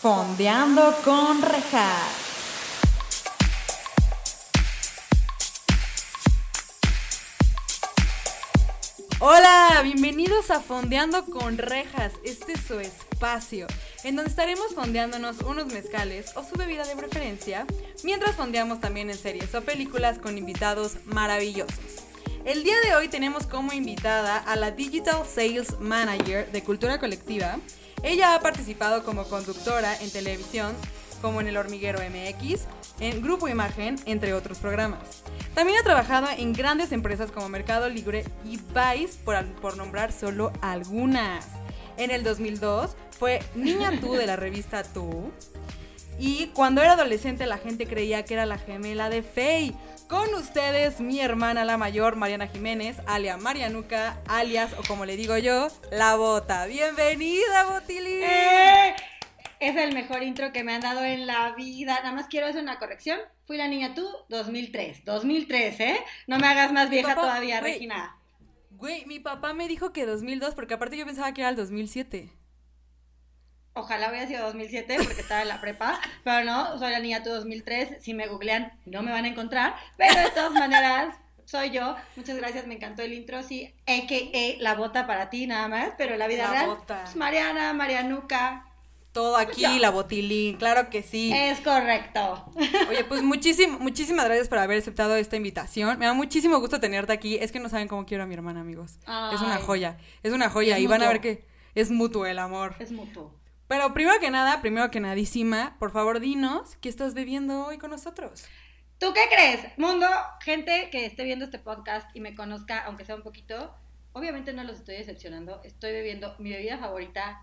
Fondeando con rejas. Hola, bienvenidos a Fondeando con Rejas. Este es su espacio, en donde estaremos fondeándonos unos mezcales o su bebida de preferencia, mientras fondeamos también en series o películas con invitados maravillosos. El día de hoy tenemos como invitada a la Digital Sales Manager de Cultura Colectiva. Ella ha participado como conductora en televisión, como en El Hormiguero MX, en Grupo Imagen, entre otros programas. También ha trabajado en grandes empresas como Mercado Libre y Vice, por, nombrar solo algunas. En el 2002 fue Niña Tú de la revista Tú. Y cuando era adolescente la gente creía que era la gemela de Faye. Con ustedes, mi hermana la mayor, Mariana Jiménez, alias Marianuca, alias, o como le digo yo, La Bota. Bienvenida, Botilín. ¡Eh! Es el mejor intro que me han dado en la vida. Nada más quiero hacer una corrección. Fui la niña tú, 2003. 2003, ¿eh? No me hagas más vieja papá, todavía. Regina. Güey, mi papá me dijo que 2002, porque aparte yo pensaba que era el 2007. Ojalá hubiera sido 2007 porque estaba en la prepa, pero no, soy la niña tú 2003. Si me googlean, no me van a encontrar, pero de todas maneras, soy yo. Muchas gracias, me encantó el intro. Sí, a.k.a. la bota para ti nada más, pero la vida La real, bota. pues, Mariana, Marianuca. Todo aquí, la Botilín, claro que sí. Es correcto. Oye, pues muchísimo, muchísimas gracias por haber aceptado esta invitación. Me da muchísimo gusto tenerte aquí. Es que no saben cómo quiero a mi hermana, amigos. Es una joya, es una joya. Es y van a ver que es mutuo el amor. Es mutuo. Pero primero que nada, primero que nadísima, por favor dinos qué estás bebiendo hoy con nosotros. ¿Tú qué crees? Mundo, gente que esté viendo este podcast y me conozca, aunque sea un poquito, obviamente no los estoy decepcionando. Estoy bebiendo mi bebida favorita,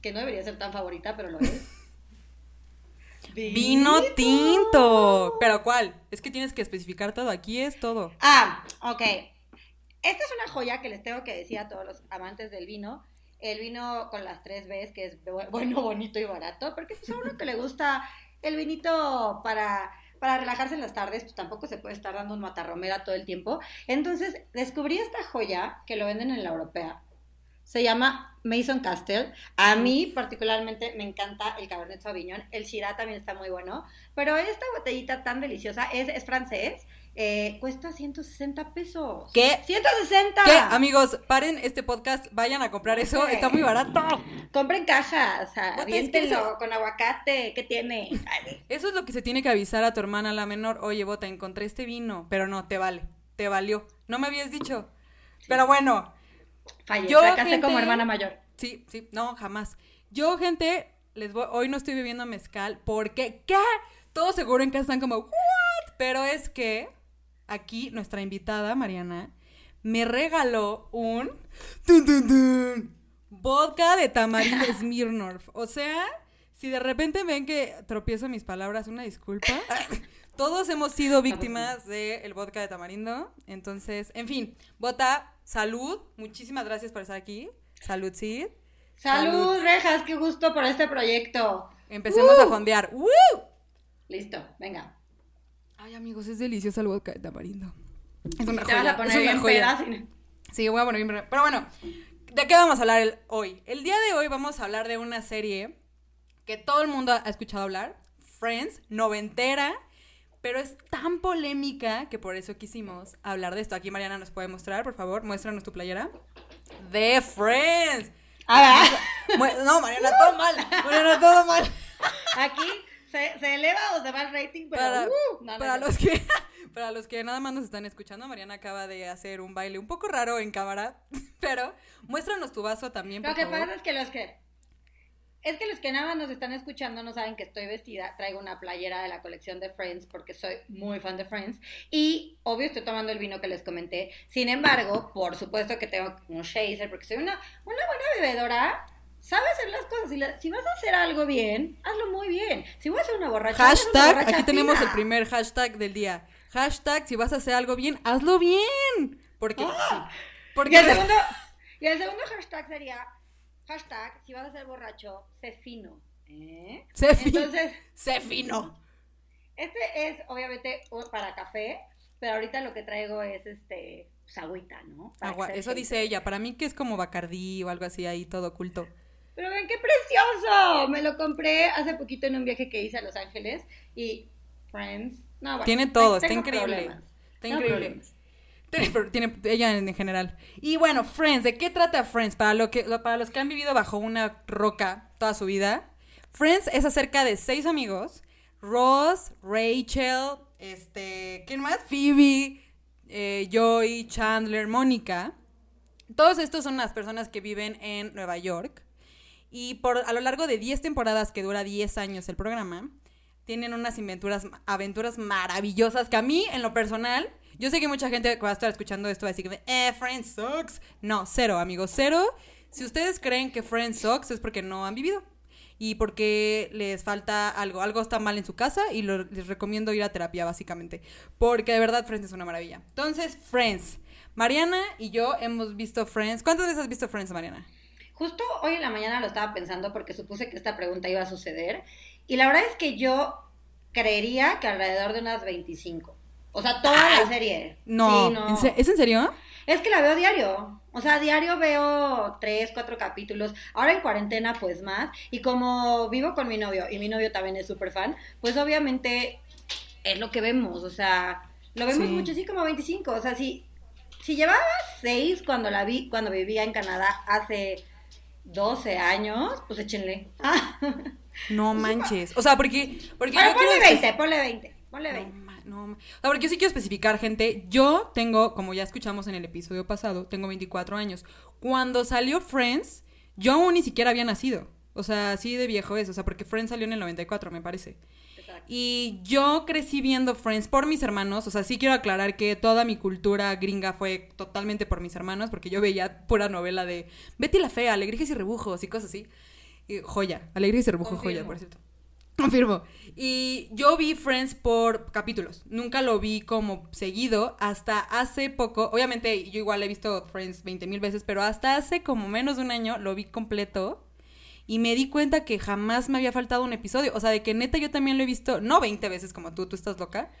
que no debería ser tan favorita, pero lo es. Vino tinto. ¿Pero cuál? Es que tienes que especificar todo. Aquí es todo. Ah, ok. Esta es una joya que les tengo que decir a todos los amantes del vino. El vino con las tres Bs, que es bu- bueno, bonito y barato, porque pues a uno que le gusta el vinito para, para relajarse en las tardes, pues tampoco se puede estar dando un matarromera todo el tiempo. Entonces descubrí esta joya que lo venden en la europea. Se llama Mason Castle. A mí particularmente me encanta el Cabernet Sauvignon. El Shiraz también está muy bueno. Pero esta botellita tan deliciosa es, es francés. Eh, cuesta 160 pesos. ¿Qué? ¡160! ¿Qué? Amigos, paren este podcast, vayan a comprar eso. Está muy barato. Compren cajas, aviéntenlo eso- con aguacate. ¿Qué tiene? Ay, Eso es lo que se tiene que avisar a tu hermana, la menor. Oye, Bota, encontré este vino. Pero no, te vale. Te valió. No me habías dicho. Pero bueno, Fallé, Yo, fracasé gente- como hermana mayor. Sí, sí, no, jamás. Yo, gente, les voy, hoy no estoy bebiendo mezcal porque, ¿qué? Todos seguro en casa están como, ¿what? Pero es que aquí nuestra invitada, Mariana, me regaló un tun, tun, tun, vodka de tamarindo Smirnoff. O sea, si de repente ven que tropiezo mis palabras, una disculpa. Todos hemos sido víctimas del vodka de tamarindo. Entonces, en fin, Bota, salud. Muchísimas gracias por estar aquí. Salud, Sid. Salud, rejas, qué gusto por este proyecto. Empecemos ¡Uh! a fondear. ¡Woo! Listo, venga. Ay, amigos, es delicioso el vodka de tamarindo. Es una Te vas joya. a poner es una joya. Sí, voy a poner bien. Pero bueno, ¿de qué vamos a hablar el- hoy? El día de hoy vamos a hablar de una serie que todo el mundo ha escuchado hablar, Friends, noventera, pero es tan polémica que por eso quisimos hablar de esto. Aquí Mariana nos puede mostrar, por favor, muéstranos tu playera. De Friends. Ah, No, Mariana, todo mal. Mariana, todo mal. aquí se, se eleva o se va el rating, pero Para, uh, no, para no. los que para los que nada más nos están escuchando, Mariana acaba de hacer un baile un poco raro en cámara, pero muéstranos tu vaso también, por Lo que favor. pasa es que los que es que los que nada más nos están escuchando no saben que estoy vestida, traigo una playera de la colección de Friends porque soy muy fan de Friends y obvio estoy tomando el vino que les comenté. Sin embargo, por supuesto que tengo un chaser porque soy una, una buena bebedora. Sabe hacer las cosas. Si, la- si vas a hacer algo bien, hazlo muy bien. Si voy a hacer una borracha, una Hashtag, borracha aquí tenemos el primer hashtag del día. Hashtag, si vas a hacer algo bien, hazlo bien. Porque Ah. sí. Y Porque el segundo, y el segundo hashtag sería hashtag, si vas a ser borracho, sé fino. ¿Eh? sé, fi- Entonces, sé fino. Este es obviamente para café, pero ahorita lo que traigo es este pues, agüita, ¿no? Agua, eso dice ella. Para mí que es como Bacardí o algo así ahí todo oculto. Pero ven qué precioso. Me lo compré hace poquito en un viaje que hice a Los Ángeles y Friends. No, bueno, Tiene todo, está increíble. problemas. Está increíble. problemas. Tiene, ella en, en general. Y bueno, Friends, ¿de qué trata Friends? Para, lo que, para los que han vivido bajo una roca toda su vida, Friends es acerca de seis amigos. Ross, Rachel, este, ¿quién más? Phoebe, eh, Joy, Chandler, Mónica. Todos estos son las personas que viven en Nueva York. Y por, a lo largo de 10 temporadas, que dura 10 años el programa, tienen unas aventuras, aventuras maravillosas que a mí, en lo personal, yo sé que mucha gente va a estar escuchando esto va a decir que, eh, Friends sucks. No, cero, amigos, cero. Si ustedes creen que Friends sucks es porque no han vivido. Y porque les falta algo, algo está mal en su casa y lo- les recomiendo ir a terapia, básicamente. Porque de verdad Friends es una maravilla. Entonces, Friends. Mariana y yo hemos visto Friends. ¿Cuántas veces has visto Friends, Mariana? Justo hoy en la mañana lo estaba pensando porque supuse que esta pregunta iba a suceder. Y la verdad es que yo creería que alrededor de unas 25. O sea, toda la serie. No, Sí, no. ¿En se- ¿es en serio? Es que la veo diario. O sea, diario veo tres, cuatro capítulos. Ahora en cuarentena, pues más. Y como vivo con mi novio, y mi novio también es súper fan, pues obviamente es lo que vemos. O sea, lo vemos Sí. mucho, así como 25. O sea, si, si llevaba seis cuando la vi, cuando vivía en Canadá hace 12 años, pues échenle. Ah. No manches. O sea, porque. porque Bueno, yo ponle espe- 20, ponle 20. Ponle No, 20. ma- no, ma- o sea, porque yo sí quiero especificar, gente. Yo tengo, como ya escuchamos en el episodio pasado, tengo 24 años. Cuando salió Friends, yo aún ni siquiera había nacido. O sea, así de viejo es. O sea, porque Friends salió en el 94, me parece. Y yo crecí viendo Friends por mis hermanos. O sea, sí quiero aclarar que toda mi cultura gringa fue totalmente por mis hermanos, porque yo veía pura novela de Betty la Fea, Alegrías y Rebujos y cosas así. Y joya, Alegrías y Rebujos, joya, por cierto. Confirmo. Y yo vi Friends por capítulos. Nunca lo vi como seguido hasta hace poco. Obviamente, yo igual he visto Friends 20 mil veces, pero hasta hace como menos de un año lo vi completo. Y me di cuenta que jamás me había faltado un episodio. O sea, de que neta yo también lo he visto, no 20 veces como tú, tú estás loca,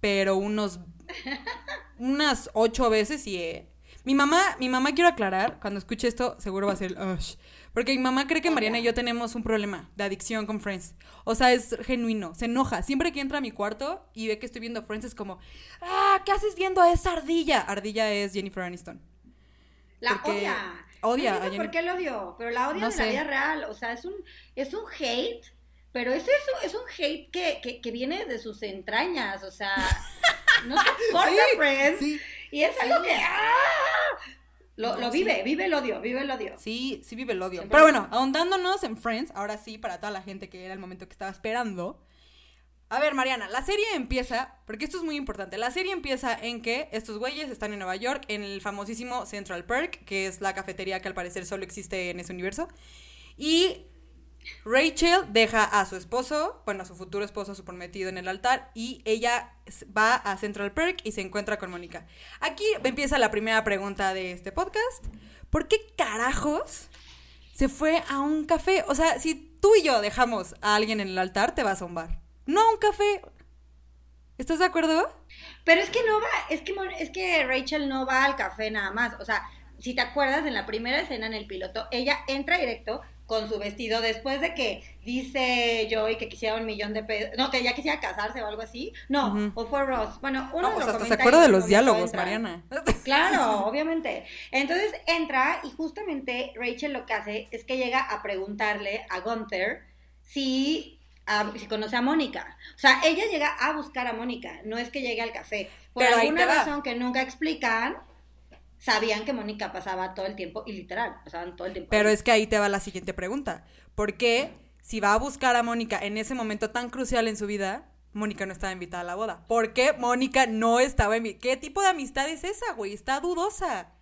pero unos. unas 8 veces y. eh, mi mamá, mi mamá quiero aclarar, cuando escuche esto, seguro va a ser. "Ush", porque mi mamá cree que Mariana y yo tenemos un problema de adicción con Friends. O sea, es genuino, se enoja. Siempre que entra a mi cuarto y ve que estoy viendo Friends es como, ah, ¿qué haces viendo a esa ardilla? Ardilla es Jennifer Aniston. La Porque odia. Odia No a por qué lo odio, pero la odia No en la vida real. O sea, es un, es un hate, pero eso es un, es un hate que, que, que viene de sus entrañas. O sea, no soporta Sí, Friends. sí. Y es algo que. ¡ah! Lo, lo vive, vive el odio, vive el odio. Sí, sí vive el odio. Siempre. Pero bueno, ahondándonos en Friends, ahora sí, para toda la gente que era el momento que estaba esperando. A ver, Mariana, la serie empieza, porque esto es muy importante, la serie empieza en que estos güeyes están en Nueva York, en el famosísimo Central Perk, que es la cafetería que al parecer solo existe en ese universo. Y Rachel deja a su esposo, bueno, a su futuro esposo, su prometido en el altar, y ella va a Central Perk y se encuentra con Mónica. Aquí empieza la primera pregunta de este podcast. ¿Por qué carajos se fue a un café? O sea, si tú y yo dejamos a alguien en el altar, te vas a un bar. No a un café. ¿Estás de acuerdo? Pero es que no va, es que, es que Rachel no va al café nada más. O sea, si te acuerdas, en la primera escena en el piloto, ella entra directo con su vestido después de que dice Joey que quisiera un millón de pesos. No, que ya quisiera casarse o algo así. No, o fue Ross. Bueno, uno No, sea, hasta se acuerda de los diálogos, entra. Mariana. Claro, obviamente. Entonces entra y justamente Rachel lo que hace es que llega a preguntarle a Gunther si, a- si conoce a Mónica. O sea, ella llega a buscar a Mónica, no es que llegue al café. Por Pero alguna razón que nunca explican, sabían que Mónica pasaba todo el tiempo, y literal, pasaban todo el tiempo. Pero es que ahí te va la siguiente pregunta. ¿Por qué, si va a buscar a Mónica en ese momento tan crucial en su vida, Mónica no estaba invitada a la boda? ¿Por qué Mónica no estaba invitada? ¿Qué tipo de amistad es esa, güey? Está dudosa.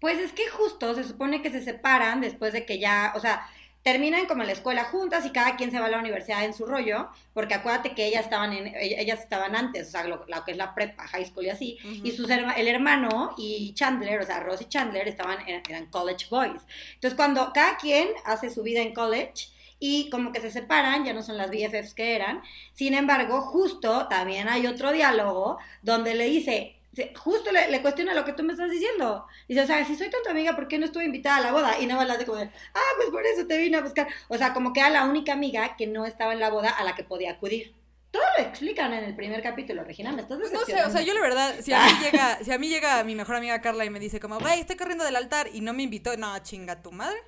Pues es que justo se supone que se separan después de que ya, o sea, terminan como en la escuela juntas y cada quien se va a la universidad en su rollo, porque acuérdate que ellas estaban en, ell- ellas estaban antes, o sea, lo, lo que es la prepa, high school y así, y sus herma- el hermano y Chandler, o sea, Ross y Chandler estaban en, eran college boys. Entonces, cuando cada quien hace su vida en college y como que se separan, ya no son las BFFs que eran, sin embargo, justo también hay otro diálogo donde le dice, justo le, le, cuestiona lo que tú me estás diciendo. Dice, o sea, si soy tu amiga, ¿por qué no estuve invitada a la boda? Y nada más la hace como de, ah, pues por eso te vine a buscar. O sea, como que era la única amiga que no estaba en la boda a la que podía acudir. Todo lo explican en el primer capítulo, Regina, me estás pues No sé, o sea, yo la verdad, si a mí llega, si a mí llega mi mejor amiga Carla y me dice como, güey, estoy corriendo del altar y no me invitó, no, chinga tu madre.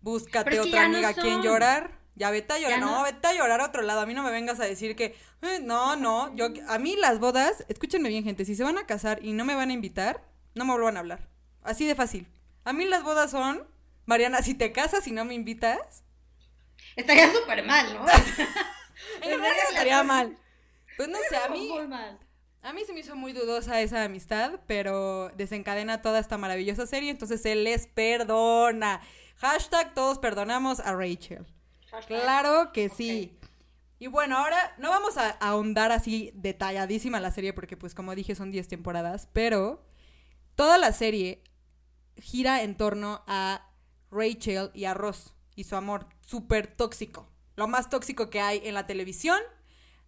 Búscate otra amiga a quien llorar. Ya vete a llorar, no, vete a llorar a otro lado. A mí no me vengas a decir que, eh, no, no, yo, a mí las bodas, escúchenme bien, gente, si se van a casar y no me van a invitar, no me vuelvan a hablar. Así de fácil. A mí las bodas son, Mariana, si te casas y no me invitas. Estaría súper mal, ¿no? en realidad estaría mal. Pues no sé, a mí. A mí se me hizo muy dudosa esa amistad, pero desencadena toda esta maravillosa serie, entonces se les perdona. Hashtag todos perdonamos a Rachel. Claro que sí. Y bueno, ahora no vamos a ahondar así detalladísima la serie porque pues como dije son 10 temporadas, pero toda la serie gira en torno a Rachel y a Ross y su amor súper tóxico. Lo más tóxico que hay en la televisión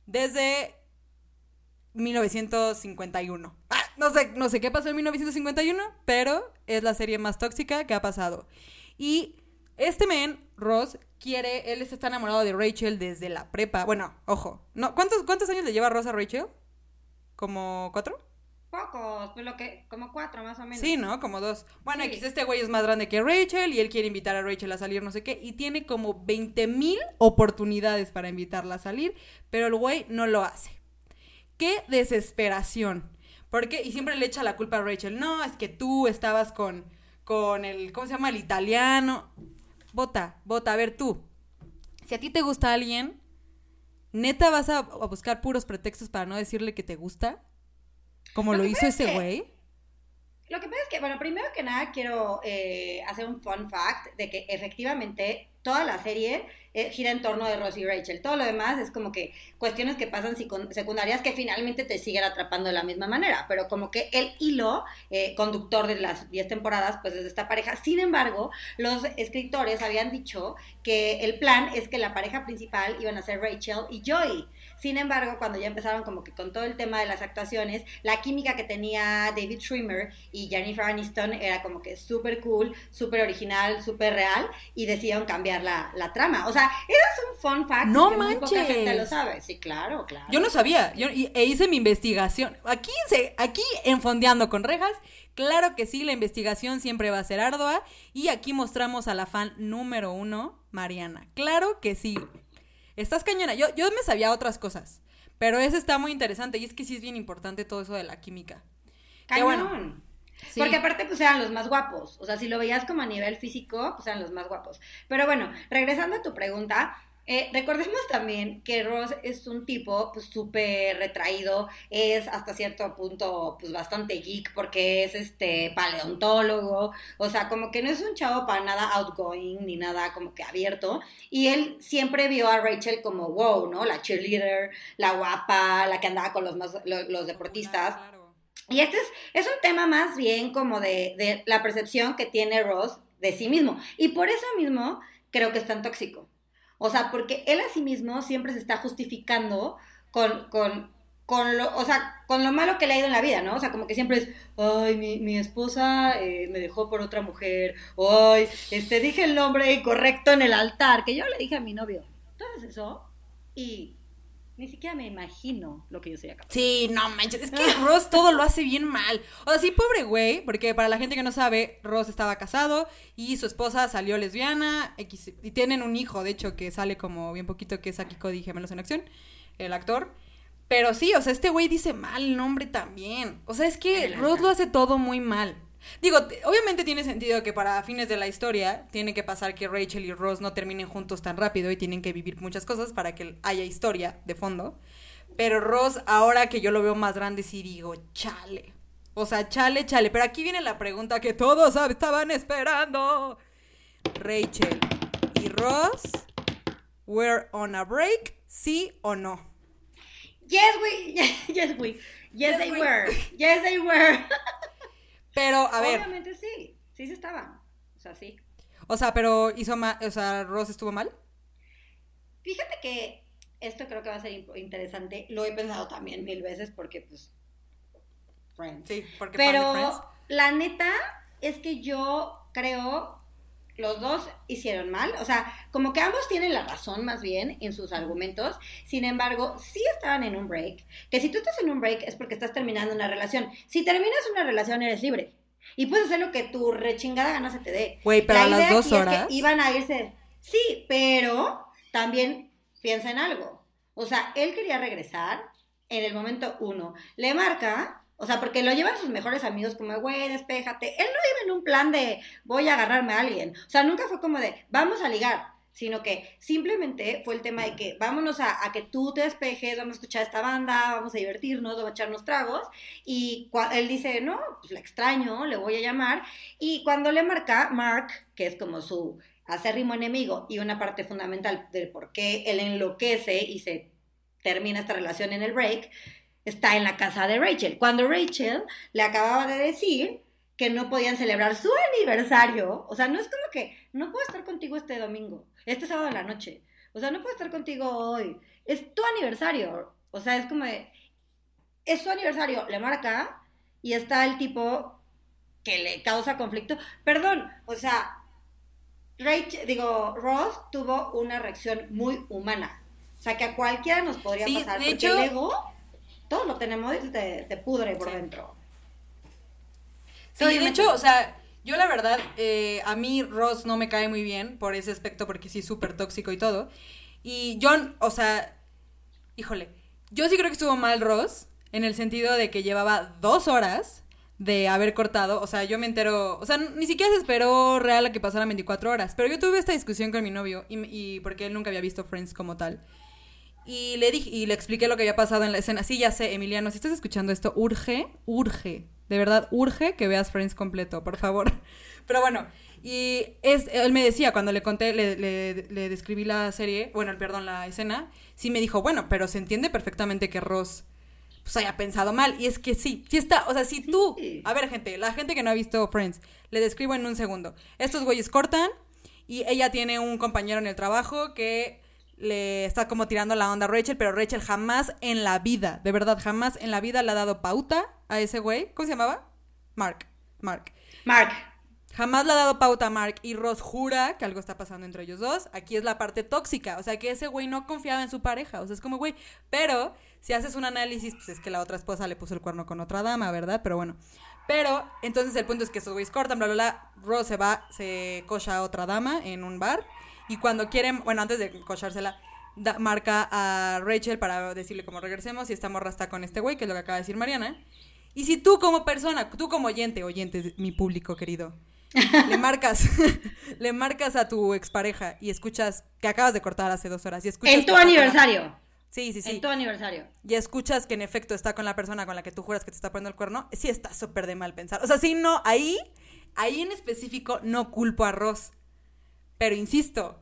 desde 1951. Ah, no, sé, no sé qué pasó en 1951, pero es la serie más tóxica que ha pasado. Y este men, Ross, quiere, él está enamorado de Rachel desde la prepa. Bueno, ojo, no, ¿cuántos, cuántos años le lleva Ross a Rachel? ¿Como cuatro? Pocos, pues lo que, como cuatro más o menos. Sí, ¿no? Como dos. Bueno, aquí este güey es más grande que Rachel y él quiere invitar a Rachel a salir, no sé qué, y tiene como 20 mil oportunidades para invitarla a salir, pero el güey no lo hace. ¡Qué desesperación! Porque, y siempre le echa la culpa a Rachel, no, es que tú estabas con, con el, ¿cómo se llama? El italiano vota, vota, a ver tú. Si a ti te gusta alguien, ¿neta vas a, buscar puros pretextos para no decirle que te gusta? Como lo, hizo ese güey. Lo que pasa es que, bueno, primero que nada quiero eh, hacer un fun fact de que efectivamente toda la serie eh, gira en torno de Ross y Rachel. Todo lo demás es como que cuestiones que pasan secundarias que finalmente te siguen atrapando de la misma manera, pero como que el hilo eh, conductor de las 10 temporadas pues es esta pareja. Sin embargo, los escritores habían dicho que el plan es que la pareja principal iban a ser Rachel y Joey. Sin embargo, cuando ya empezaron como que con todo el tema de las actuaciones, la química que tenía David Schwimmer y Jennifer Aniston era como que súper cool, súper original, súper real y decidieron cambiar la, trama. O sea, eso es un fun fact no que manches. muy poca gente lo sabe. Sí, claro, claro. Yo no sabía, yo e hice mi investigación. Aquí, se, aquí enfondeando con rejas, Claro que sí, la investigación siempre va a ser ardua y aquí mostramos a la fan número uno, Mariana. Claro que sí. Estás cañona. Yo, yo me sabía otras cosas, pero eso está muy interesante y es que sí es bien importante todo eso de la química. Cañón. bueno, Porque aparte, pues eran los más guapos. O sea, si lo veías como a nivel físico, pues eran los más guapos. Pero bueno, regresando a tu pregunta, eh, recordemos también que Ross es un tipo pues súper retraído, es hasta cierto punto pues bastante geek porque es este paleontólogo, o sea, como que no es un chavo para nada outgoing ni nada como que abierto y él siempre vio a Rachel como wow, ¿no? La cheerleader, la guapa, la que andaba con los, más, los, deportistas. Y este es, es un tema más bien como de, de la percepción que tiene Ross de sí mismo y por eso mismo creo que es tan tóxico o sea, porque él a sí mismo siempre se está justificando con, con, con lo, o sea, con lo malo que le ha ido en la vida, ¿no? O sea, como que siempre es, ay, mi, mi esposa eh, me dejó por otra mujer, ay, este, dije el nombre incorrecto en el altar, que yo le dije a mi novio. Entonces eso, y ni siquiera me imagino lo que yo sería capaz. Sí, no manches. Es que Ross todo lo hace bien mal. O sea, sí, pobre güey, porque para la gente que no sabe, Ross estaba casado y su esposa salió lesbiana y tienen un hijo, de hecho, que sale como bien poquito, que es aquí Cody Gemelos en Acción, el actor. Pero sí, o sea, este güey dice mal el nombre también. O sea, es que Ross lo hace todo muy mal. Digo, obviamente tiene sentido que para fines de la historia tiene que pasar que Rachel y Ross no terminen juntos tan rápido y tienen que vivir muchas cosas para que haya historia de fondo. Pero Ross, ahora que yo lo veo más grande, sí digo, chale. O sea, chale, chale. Pero aquí viene la pregunta que todos estaban esperando. Rachel y Ross were on a break, ¿sí o no? Yes, we, yes, we, yes, they were, yes, they were. Pero, a ver. Obviamente sí, sí se estaban. O sea, sí. O sea, pero hizo mal, o sea, Ross estuvo mal. Fíjate que esto creo que va a ser interesante. Lo he pensado también mil veces porque, pues, Friends. Sí, porque fan de Pero Friends. la neta es que yo creo los dos hicieron mal, o sea, como que ambos tienen la razón más bien en sus argumentos, sin embargo, sí estaban en un break, que si tú estás en un break es porque estás terminando una relación, si terminas una relación eres libre y puedes hacer lo que tu rechingada gana se te dé. Güey, pero La a las idea dos es que horas. iban a irse, sí, pero también piensa en algo, o sea, él quería regresar en el momento uno, le marca... O sea, porque lo llevan sus mejores amigos como, güey, despéjate. Él no iba en un plan de voy a agarrarme a alguien. O sea, nunca fue como de vamos a ligar, sino que simplemente fue el tema de que vámonos a, a que tú te despejes, vamos a escuchar esta banda, vamos a divertirnos, vamos a echarnos tragos. Y él dice, no, pues la extraño, le voy a llamar. Y cuando le marca, Mark, que es como su acérrimo enemigo y una parte fundamental del por qué él enloquece y se termina esta relación en el break, está en la casa de Rachel. Cuando Rachel le acababa de decir que no podían celebrar su aniversario, o sea, no es como que no puedo estar contigo este domingo, este sábado en la noche, o sea, no puedo estar contigo hoy, es tu aniversario, o sea, es como de, es su aniversario, le marca y está el tipo que le causa conflicto, perdón, o sea, Rachel, digo, Ross tuvo una reacción muy humana, o sea, que a cualquiera nos podría Sí, pasar, de porque hecho- el ego, todos lo tenemos y te, te pudre por Sí. dentro. Sí, de me- hecho, o sea, yo la verdad, eh, a mí Ross no me cae muy bien por ese aspecto, porque sí es súper tóxico y todo. Y John, o sea, híjole, yo sí creo que estuvo mal Ross, en el sentido de que llevaba dos horas de haber cortado, o sea, yo me entero, o sea, ni siquiera se esperó real a que pasaran 24 horas, pero yo tuve esta discusión con mi novio, y, y porque él nunca había visto Friends como tal. Y le dije, y le expliqué lo que había pasado en la escena. Sí, ya sé, Emiliano, si estás escuchando esto, urge, urge, de verdad, urge que veas Friends completo, por favor. Pero bueno, y es, él me decía, cuando le conté, le, le- le describí la serie, bueno, perdón, la escena, sí me dijo, bueno, pero se entiende perfectamente que Ross pues haya pensado mal. Y es que sí, sí está, o sea, si tú, a ver, gente, la gente que no ha visto Friends, le describo en un segundo. Estos güeyes cortan y ella tiene un compañero en el trabajo que le está como tirando la onda a Rachel, pero Rachel jamás en la vida, de verdad, jamás en la vida le ha dado pauta a ese güey. ¿Cómo se llamaba? Mark. Mark. Mark, Jamás le ha dado pauta a Mark y Ross jura que algo está pasando entre ellos dos. Aquí es la parte tóxica, o sea que ese güey no confiaba en su pareja, o sea es como güey, pero si haces un análisis, pues es que la otra esposa le puso el cuerno con otra dama, ¿verdad? Pero bueno. Pero entonces el punto es que esos güeyes cortan, bla, bla, bla. Ross se va, se cocha a otra dama en un bar y cuando quieren, bueno, antes de cochársela, da- marca a Rachel para decirle como regresemos y esta morra está con este güey, que es lo que acaba de decir Mariana. Y si tú como persona, tú como oyente, oyente, mi público querido, le marcas, le marcas a tu expareja y escuchas que acabas de cortar hace dos horas y escuchas en tu aniversario. Sí, sí, sí. En tu aniversario. Y escuchas que en efecto está con la persona con la que tú juras que te está poniendo el cuerno, sí está súper de mal pensar. O sea, sí, no, ahí, ahí en específico no culpo a Ross. Pero insisto,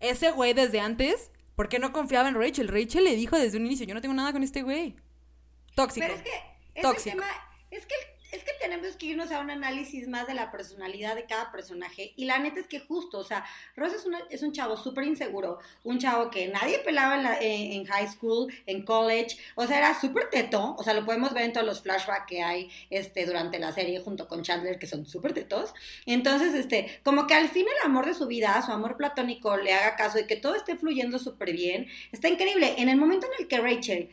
ese güey desde antes, ¿por qué no confiaba en Rachel? Rachel le dijo desde un inicio, yo no tengo nada con este güey. Tóxico. Pero es que Tóxico. tema, es que, es que tenemos que irnos a un análisis más de la personalidad de cada personaje. Y la neta es que justo, o sea, Ross es, es un chavo súper inseguro, un chavo que nadie pelaba en, high school, en college, o sea, era súper teto, o sea, lo podemos ver en todos los flashbacks que hay este, durante la serie junto con Chandler, que son súper tetos. Entonces, este, como que al fin el amor de su vida, su amor platónico, le haga caso y que todo esté fluyendo súper bien, está increíble. En el momento en el que Rachel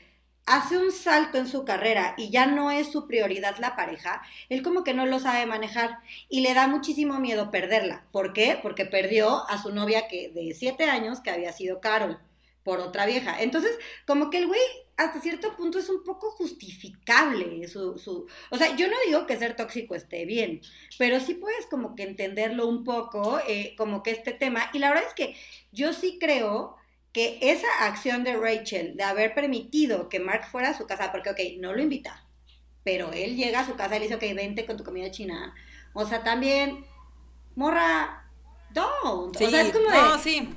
hace un salto en su carrera y ya no es su prioridad la pareja, él como que no lo sabe manejar y le da muchísimo miedo perderla. ¿Por qué? Porque perdió a su novia que de siete años que había sido Carol por otra vieja. Entonces, como que el güey hasta cierto punto es un poco justificable su, su... O sea, yo no digo que ser tóxico esté bien, pero sí puedes como que entenderlo un poco, eh, como que este tema. Y la verdad es que yo sí creo que esa acción de Rachel de haber permitido que Mark fuera a su casa, porque, ok, no lo invita, pero él llega a su casa y le dice, ok, vente con tu comida china. O sea, también, morra, don't. Sí, o sea, es como no, de, sí.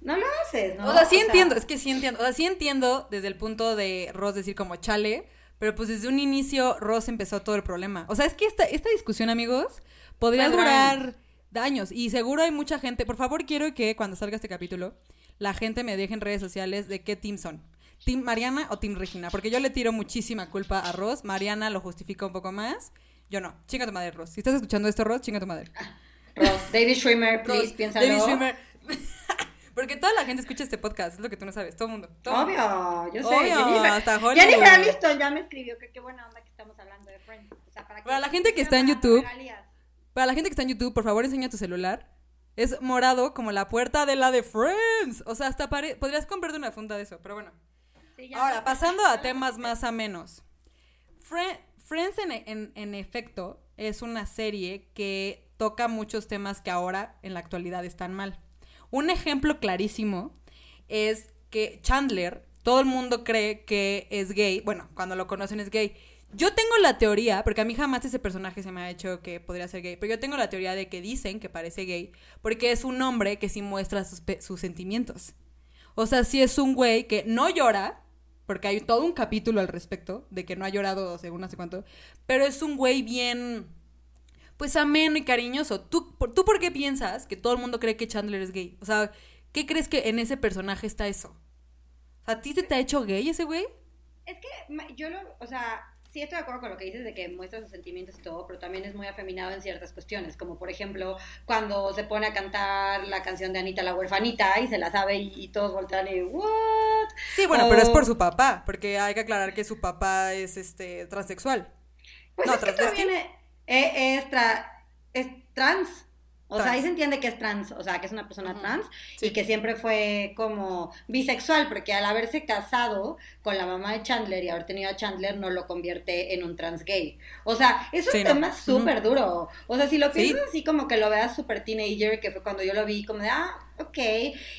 no lo haces, ¿no? O sea, sí entiendo, es que sí entiendo. O sea, sí entiendo desde el punto de Ross decir como chale, pero pues desde un inicio Ross empezó todo el problema. O sea, es que esta, esta discusión, amigos, podría durar años. Y seguro hay mucha gente. Por favor, quiero que cuando salga este capítulo, la gente me deje en redes sociales de qué team son. ¿Team Mariana o Team Regina? Porque yo le tiro muchísima culpa a Ross. Mariana lo justifica un poco más. Yo no. Chinga tu madre, Ross. Si estás escuchando esto, Ross, chinga tu madre. Ross, David Schwimmer, please, Ross, piénsalo. David Schwimmer. Porque toda la gente escucha este podcast, es lo que tú no sabes, todo el mundo. todo el mundo. Obvio, yo sé. Obvio, Jennifer, hasta Hollywood. Jennifer Aniston ya me escribió que qué buena onda que estamos hablando de Friends. O sea, para, Para la gente que está en YouTube. Para la gente que está en YouTube, por favor, enseña tu celular. Es morado como la puerta de la de Friends. O sea, hasta pare- podrías comprarte una funda de eso, pero bueno. Sí, Ahora, pasando a temas más amenos. Fre- Friends, en, en- en efecto, es una serie que toca muchos temas que ahora, en la actualidad, están mal. Un ejemplo clarísimo es que Chandler, todo el mundo cree que es gay. Bueno, cuando lo conocen es gay. Yo tengo la teoría, porque a mí jamás ese personaje se me ha hecho que podría ser gay, pero yo tengo la teoría de que dicen que parece gay porque es un hombre que sí muestra sus, sentimientos. O sea, sí es un güey que no llora, porque hay todo un capítulo al respecto de que no ha llorado según no sé cuánto, pero es un güey bien, pues ameno y cariñoso. ¿Tú, ¿Tú por qué piensas que todo el mundo cree que Chandler es gay? O sea, ¿qué crees que en ese personaje está eso? ¿a ti se te ha hecho gay ese güey? Es que yo lo, o sea, sí estoy de acuerdo con lo que dices de que muestra sus sentimientos y todo, pero también es muy afeminado en ciertas cuestiones, como por ejemplo cuando se pone a cantar la canción de Anita la huerfanita y se la sabe y, y todos voltean y ¿what? Sí, bueno, pero es por su papá, porque hay que aclarar que su papá es este transexual. Pues No, es que transvesti. todavía e- es, tra- es trans. O sea, ahí se entiende que es trans, o sea, que es una persona trans Sí. y que siempre fue como bisexual, porque al haberse casado con la mamá de Chandler y haber tenido a Chandler no lo convierte en un trans gay. O sea, es un Sí, no. tema súper duro. O sea, si lo Sí. piensas así como que lo veas súper teenager, que fue cuando yo lo vi, como de, ah, ok.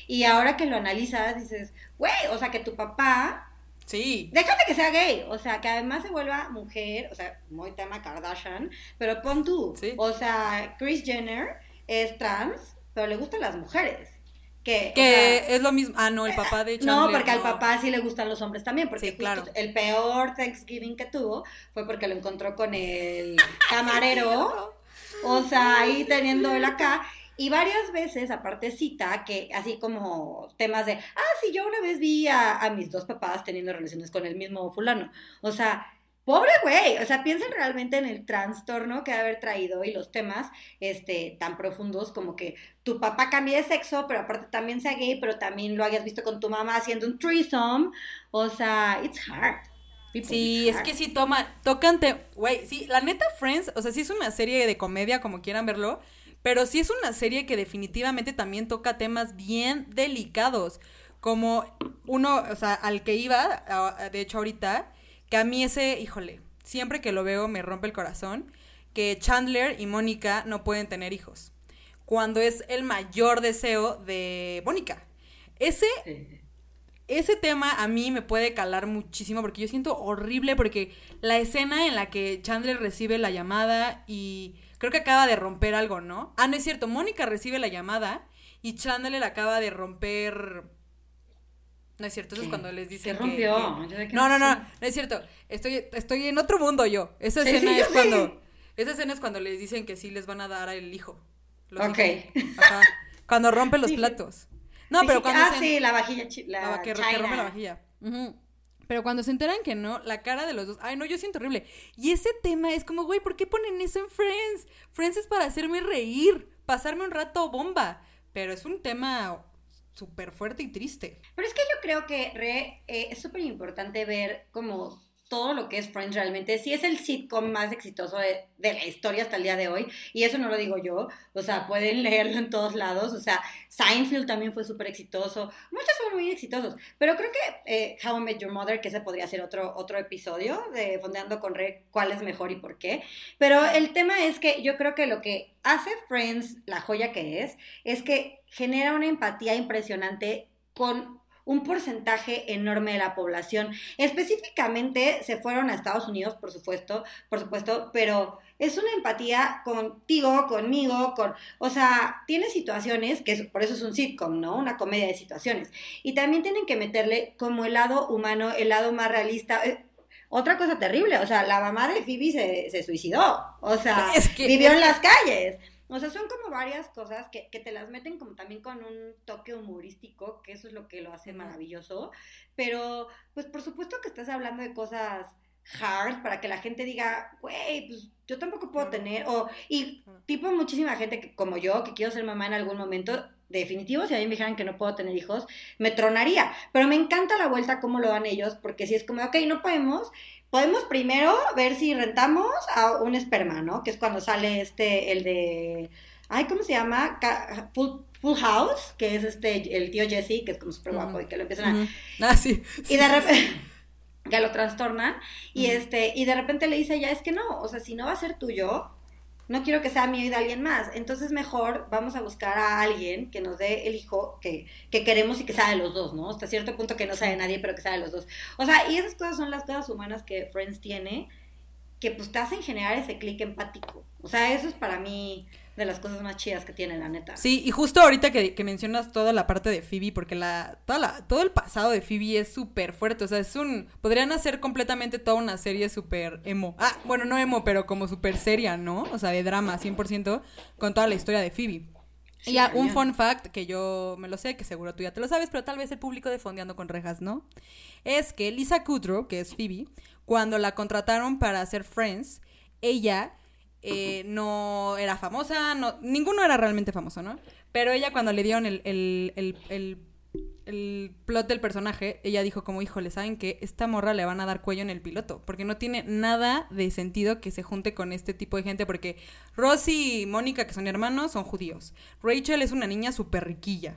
Y ahora que lo analizas, dices, güey, o sea, que tu papá Sí. Déjate que sea gay, o sea, que además se vuelva mujer, o sea, muy tema Kardashian, pero pon tú, Sí. o sea, Kris Jenner es trans, pero le gustan las mujeres. Que, o Que sea, es lo mismo. Ah, no, el papá de no, Chandler. porque al no. papá sí le gustan los hombres también, porque Sí, claro. el peor Thanksgiving que tuvo fue porque lo encontró con el camarero, o sea, ahí teniendo él acá. Y varias veces, aparte cita, que así como temas de, ah, sí, yo una vez vi a, a mis dos papás teniendo relaciones con el mismo fulano. O sea, pobre güey. O sea, piensen realmente en el trastorno que ha haber traído y los temas este, tan profundos como que tu papá cambie de sexo, pero aparte también sea gay, pero también lo hayas visto con tu mamá haciendo un threesome. O sea, it's hard. People, Sí, it's es que sí toma, tocan te, güey, sí, la neta Friends, o sea, sí es una serie de comedia como quieran verlo, pero sí es una serie que definitivamente también toca temas bien delicados, como uno, o sea, al que iba, de hecho ahorita, que a mí ese, híjole, siempre que lo veo me rompe el corazón, que Chandler y Mónica no pueden tener hijos, cuando es el mayor deseo de Mónica. Ese Sí. ese tema a mí me puede calar muchísimo porque yo siento horrible porque la escena en la que Chandler recibe la llamada y creo que acaba de romper algo, ¿no? Ah, no es cierto, Mónica recibe la llamada y Chandler acaba de romper... No es cierto, eso es cuando les dicen ¿Qué que- rompió? que- qué No, no, no, no es cierto. Estoy, estoy en otro mundo yo. Esa Sí, escena sí, es cuando... Esa escena es cuando les dicen que sí les van a dar el hijo. Los Ok. hijos. Ajá. Cuando rompe los platos. No, pero que- cuando Ah, se- sí, la vajilla. La, la va- que, que rompe la vajilla. Pero cuando se enteran que no, la cara de los dos, ay no, yo siento horrible. Y ese tema es como, güey, ¿por qué ponen eso en Friends? Friends es para hacerme reír, pasarme un rato bomba. Pero es un tema súper fuerte y triste. Pero es que yo creo que re, eh, es súper importante ver como todo lo que es Friends realmente. Sí es el sitcom más exitoso de, la historia hasta el día de hoy. Y eso no lo digo yo. O sea, pueden leerlo en todos lados. O sea, Seinfeld también fue súper exitoso. Muchos fueron muy exitosos. Pero creo que eh, How I Met Your Mother, que ese podría ser otro, otro episodio de Fondeando con Re, cuál es mejor y por qué. Pero el tema es que yo creo que lo que hace Friends la joya que es, es que genera una empatía impresionante con un porcentaje enorme de la población. Específicamente se fueron a Estados Unidos, por supuesto, por supuesto, pero es una empatía contigo, conmigo, con, o sea, tiene situaciones que es- por eso es un sitcom, ¿no? Una comedia de situaciones. Y también tienen que meterle como el lado humano, el lado más realista. Eh, Otra cosa terrible, o sea, la mamá de Phoebe se, se suicidó, o sea, Es que- vivió es en las calles. O sea, son como varias cosas que, que te las meten como también con un toque humorístico, que eso es lo que lo hace maravilloso. Pero, pues por supuesto que estás hablando de cosas hard para que la gente diga, güey, pues yo tampoco puedo tener, o, y tipo muchísima gente que, como yo, que quiero ser mamá en algún momento, definitivo, si a mí me dijeran que no puedo tener hijos, me tronaría, pero me encanta la vuelta como lo dan ellos, porque si es como, ok, no podemos, podemos primero ver si rentamos a un esperma, ¿no? Que es cuando sale este, el de, ay, ¿cómo se llama? Full, Full House, que es este, el tío Jesse, que es como súper guapo y que lo empiezan a... Ah, sí. Y de repente que lo trastornan y este y de repente le dice ya es que no, o sea, si no va a ser tuyo, no quiero que sea mío y de alguien más. Entonces mejor vamos a buscar a alguien que nos dé el hijo que, que queremos y que sea de los dos, ¿no? Hasta cierto punto que no sea de nadie, pero que sea de los dos. O sea, y esas cosas son las cosas humanas que Friends tiene, que pues te hacen generar ese clic empático. O sea, eso es para mí de las cosas más chidas que tiene, la neta. Sí, y justo ahorita que, mencionas toda la parte de Phoebe, porque la, toda la, todo el pasado de Phoebe es súper fuerte, o sea, es un... Podrían hacer completamente toda una serie súper emo. Ah, bueno, no emo, pero como súper seria, ¿no? O sea, de drama, 100%, con toda la historia de Phoebe. y ya, un fun fact que yo me lo sé, que seguro tú ya te lo sabes, pero tal vez el público de Fondeando con Rejas, ¿no? Es que Lisa Kudrow, que es Phoebe, cuando la contrataron para hacer Friends, ella eh, no era famosa, no, ninguno era realmente famoso, ¿no? Pero ella cuando le dieron el, el, el, el, plot del personaje, ella dijo como, híjole, ¿saben que Esta morra le van a dar cuello en el piloto, porque no tiene nada de sentido que se junte con este tipo de gente, porque Rosy y Mónica, que son hermanos, son judíos. Rachel es una niña súper riquilla.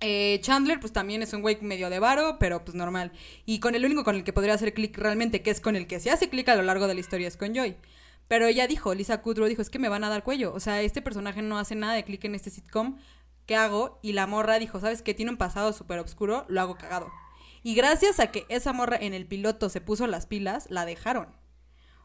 Eh, Chandler, pues también es un güey medio de varo, pero pues normal. Y con el único con el que podría hacer clic realmente, que es con el que se hace clic a lo largo de la historia, es con Joy. Pero ella dijo, Lisa Kudrow dijo, es que me van a dar cuello. O sea, este personaje no hace nada de clic en este sitcom. ¿Qué hago? Y la morra dijo, ¿sabes qué? Tiene un pasado súper oscuro, lo hago cagado. Y gracias a que esa morra en el piloto se puso las pilas, la dejaron.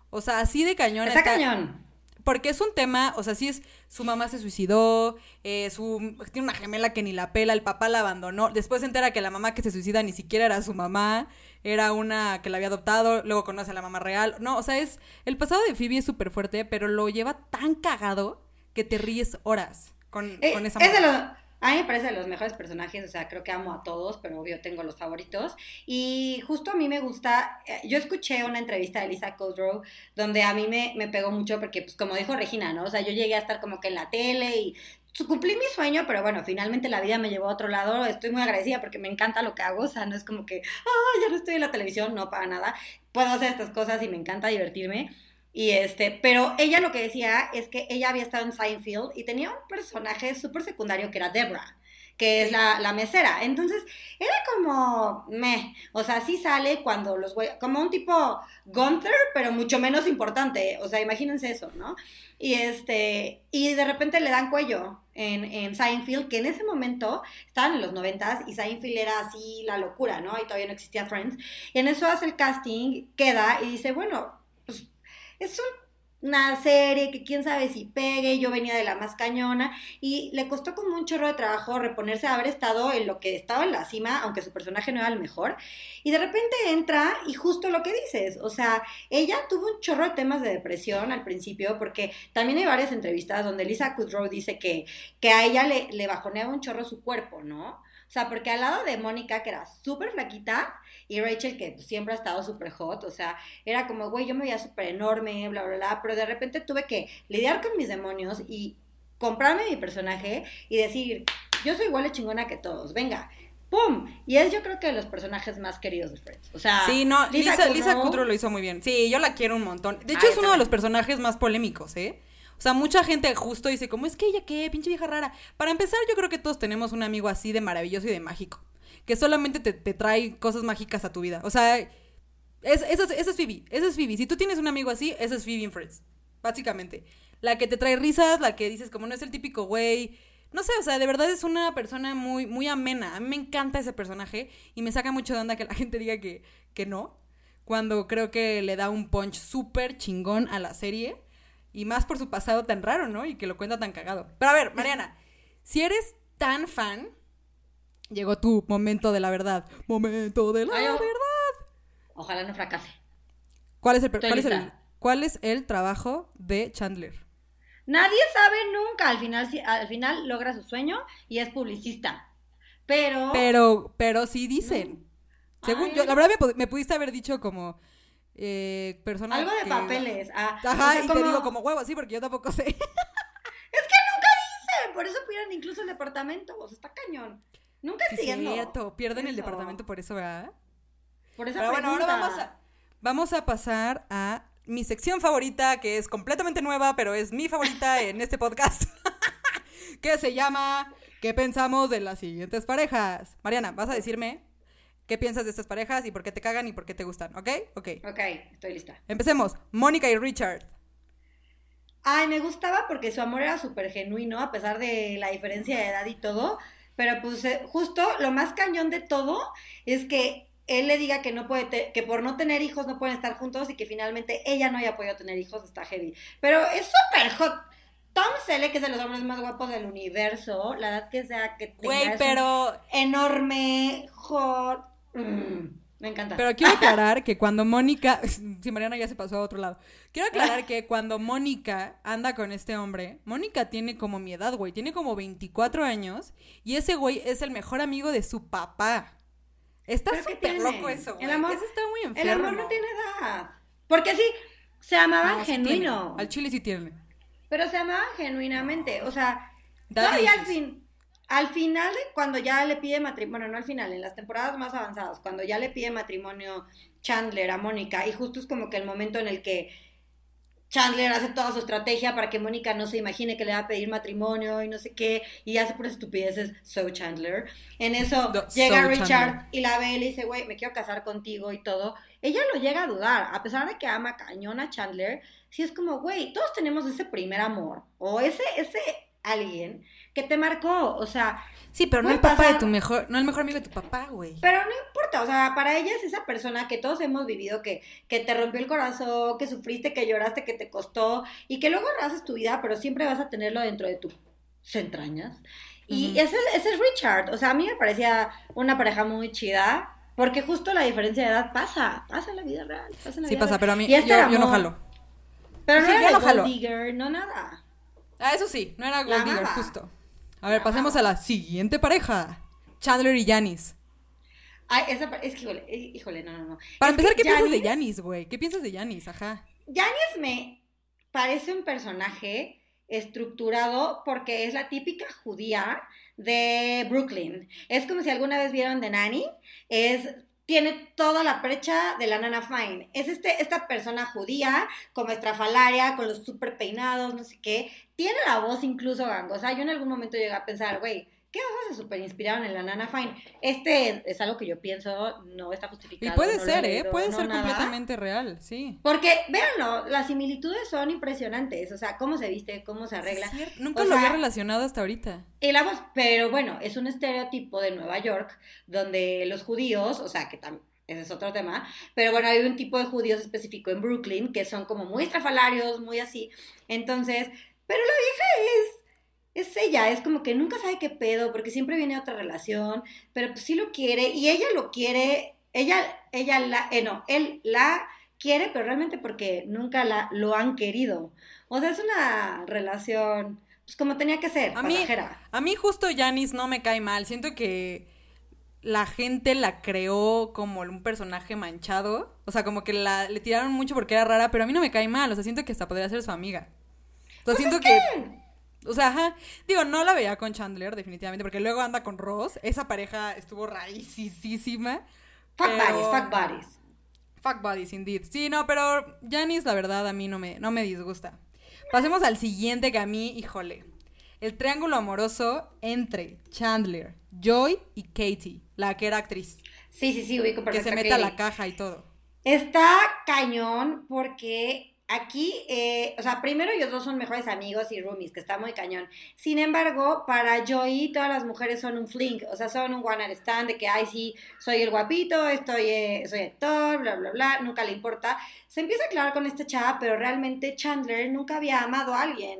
O sea, así de cañón. Está, cañón. Porque es un tema, o sea, sí es, su mamá se suicidó, eh, su, tiene una gemela que ni la pela, el papá la abandonó, después se entera que la mamá que se suicida ni siquiera era su mamá, era una que la había adoptado, luego conoce a la mamá real, no, o sea, es, el pasado de Phoebe es súper fuerte, pero lo lleva tan cagado que te ríes horas con, eh, con esa mamá. A mí me parece de los mejores personajes, o sea, creo que amo a todos, pero obvio tengo los favoritos. Y justo a mí me gusta, eh, yo escuché una entrevista de Lisa Kudrow donde a mí me, me pegó mucho porque, pues como dijo Regina, ¿no? O sea, yo llegué a estar como que en la tele y cumplí mi sueño, pero bueno, finalmente la vida me llevó a otro lado. Estoy muy agradecida porque me encanta lo que hago. O sea, no es como que, ah, ya no estoy en la televisión, no para nada. Puedo hacer estas cosas y me encanta divertirme. Y este, pero ella lo que decía es que ella había estado en Seinfeld y tenía un personaje súper secundario que era Debra, que es la, la, mesera. Entonces, era como, me, o sea, sí sale cuando los güeyes, como un tipo Gunther, pero mucho menos importante. O sea, imagínense eso, ¿no? Y este, y de repente le dan cuello en, en Seinfeld, que en ese momento estaban en los noventas y Seinfeld era así la locura, ¿no? Y todavía no existía Friends. Y en eso hace el casting, queda y dice, bueno, es una serie que quién sabe si pegue, yo venía de la más cañona y le costó como un chorro de trabajo reponerse a haber estado en lo que estaba en la cima, aunque su personaje no era el mejor, y de repente entra y justo lo que dices, o sea, ella tuvo un chorro de temas de depresión al principio, porque también hay varias entrevistas donde Lisa Kudrow dice que, que a ella le, le bajoneaba un chorro su cuerpo, ¿no? O sea, porque al lado de Mónica, que era súper flaquita, y Rachel, que siempre ha estado súper hot, o sea, era como, güey, yo me veía súper enorme, bla, bla, bla, pero de repente tuve que lidiar con mis demonios y comprarme mi personaje y decir, yo soy igual de chingona que todos, venga. ¡Pum! Y es yo creo que de los personajes más queridos de Friends. O sea, sí, no, Lisa, Lisa, Kudrow, lo hizo muy bien. Sí, yo la quiero un montón. De hecho, es uno de los personajes más polémicos, ¿eh? O sea, mucha gente justo dice, ¿cómo es que ella qué? Pinche vieja rara. Para empezar, yo creo que todos tenemos un amigo así de maravilloso y de mágico que solamente te, trae cosas mágicas a tu vida. O sea, es, esa, es Phoebe, esa es Phoebe. Si tú tienes un amigo así, esa es Phoebe en Friends, básicamente. La que te trae risas, la que dices como no es el típico güey. No sé, o sea, de verdad es una persona muy, muy amena. A mí me encanta ese personaje y me saca mucho de onda que la gente diga que, que no. Cuando creo que le da un punch súper chingón a la serie. Y más por su pasado tan raro, ¿no? Y que lo cuenta tan cagado. Pero a ver, Mariana, si eres tan fan Llegó tu momento de la verdad. Momento de la verdad. Ojalá no fracase. ¿Cuál es el, cuál es el, cuál es el trabajo de Chandler? Nadie sabe nunca. Al final, al final logra su sueño y es publicista. Pero. Pero, pero sí dicen. Según Ay. yo, la verdad me, pu- me pudiste haber dicho como eh, persona algo de que- papeles. Ah, Ajá, o sea, y te digo como huevo, sí, porque yo tampoco sé. Por eso pierden incluso el departamento. O sea, está cañón. Nunca Sí, entiendo. cierto, pierden el Eso. departamento por eso, ¿verdad? Por esa Pero bueno, ahora pregunta. vamos a, vamos a pasar a mi sección favorita, que es completamente nueva, pero es mi favorita en este podcast, que se llama ¿Qué pensamos de las siguientes parejas? Mariana, vas a decirme qué piensas de estas parejas y por qué te cagan y por qué te gustan, ¿ok? Ok. Ok, estoy lista. Empecemos. Mónica y Richard. Ay, me gustaba porque su amor era súper genuino, a pesar de la diferencia de edad y todo. Pero pues eh, justo lo más cañón de todo es que él le diga que no puede te- que por no tener hijos no pueden estar juntos y que finalmente ella no haya podido tener hijos, está heavy. Pero es súper hot. Tom Selleck, que es de los hombres más guapos del universo, la edad que sea que tenga, Güey, es un pero, enorme, hot. Mm, me encanta. pero quiero aclarar que cuando Mónica, si Mariana ya se pasó a otro lado, quiero aclarar que cuando Mónica anda con este hombre, Mónica tiene como mi edad, güey, tiene como 24 años y ese güey es el mejor amigo de su papá. Está ¿Pero qué súper loco eso, güey. El amor- Eso está muy El enfermo. amor no tiene edad. Porque sí, se amaban No, sí genuino. tiene. Al chile sí tiene. Pero se amaban genuinamente. O sea, Daddy todavía al fin. Al final, cuando ya le pide matrimonio, bueno, no al final, en las temporadas más avanzadas, cuando ya le pide matrimonio Chandler a Mónica, y justo es como que el momento en el que Chandler hace toda su estrategia para que Mónica no se imagine que le va a pedir matrimonio y no sé qué, y hace por estupideces, so Chandler. En eso No, llega so Richard Chandler. y la ve y le dice, güey, me quiero casar contigo y todo. Ella lo llega a dudar, a pesar de que ama cañón a Chandler, sí es como, güey, todos tenemos ese primer amor, o ese, ese alguien que te marcó, o sea, Sí, pero no el papá de pasar. tu mejor, no el mejor amigo de tu papá, güey. pero no importa, o sea, para ella es esa persona que todos hemos vivido, que, que te rompió el corazón, que sufriste, que lloraste, que te costó, y que luego haces tu vida, pero siempre vas a tenerlo dentro de tus entrañas. Y Ujú. ese, ese es Richard, o sea, a mí me parecía una pareja muy chida, porque justo la diferencia de edad pasa, pasa en la vida real, pasa en la Sí vida pasa, real. pero a mí este yo, yo no jalo. Pero no Sí, era yo no jalo. digger, no nada. Ah, eso sí, no era Gold Digger, justo. A ver, La pasemos a la siguiente pareja. Chandler y Janis. Ay, esa, es que, híjole, eh, híjole, no, no, no. Para Es empezar, ¿qué piensas de Janis- Janis, güey? ¿Qué piensas de Janis? Ajá. Janice me parece un personaje estructurado porque es la típica judía de Brooklyn. Es como si alguna vez vieron The Nanny. Es tiene toda la precha de la nana fine. Es este, esta persona judía, como estrafalaria, con los super peinados, no sé qué. Tiene la voz incluso gangosa. Yo en algún momento llegué a pensar, güey, ¿qué cosas se super inspiraron en la nana fine? Este es algo que yo pienso, no está Y justificado. puede no lo he ser, ¿eh? Puede no ser nada. completamente real, sí. Porque, véanlo, las similitudes son impresionantes. O sea, cómo se viste, cómo se arregla. Es Nunca O lo sea- había relacionado hasta ahorita. Y la voz, pero bueno, es un estereotipo de Nueva York donde los judíos, o sea, que también. Ese es otro tema. Pero bueno, hay un tipo de judíos específico en Brooklyn que son como muy estrafalarios, muy así. Entonces, pero la vieja es, es ella, es como que nunca sabe qué pedo, porque siempre viene otra relación, pero pues sí lo quiere, y ella lo quiere, ella, ella la, eh, no, él la quiere, pero realmente porque nunca la, lo han querido. O sea, es una relación, pues como tenía que ser, A mí- pasajera. A mí justo Janis no me cae mal. Siento que la gente la creó como un personaje manchado. O sea, como que la, le tiraron mucho porque era rara, pero a mí no me cae mal. O sea, siento que hasta podría ser su amiga. O Pues sea, siento que... O sea, ajá. Digo, no la veía con Chandler, definitivamente, porque luego anda con Ross. Esa pareja estuvo raícisísima. Fuck pero- buddies, fuck buddies. Fuck buddies, indeed. Sí, no, pero Janice, la verdad, a mí no me, no me disgusta. Pasemos al siguiente que a mí, híjole. El triángulo amoroso entre Chandler, Joy y Katie, la que era actriz. Sí, sí, sí, ubico Que se mete a la caja y todo. Está cañón porque aquí, eh, o sea, primero ellos dos son mejores amigos y roomies, que está muy cañón. Sin embargo, para Joey todas las mujeres son un fling, o sea, son un one night stand de que, ay, sí, soy el guapito, estoy, eh, soy actor, bla, bla, bla, nunca le importa. Se empieza a aclarar con esta chava, pero realmente Chandler nunca había amado a alguien.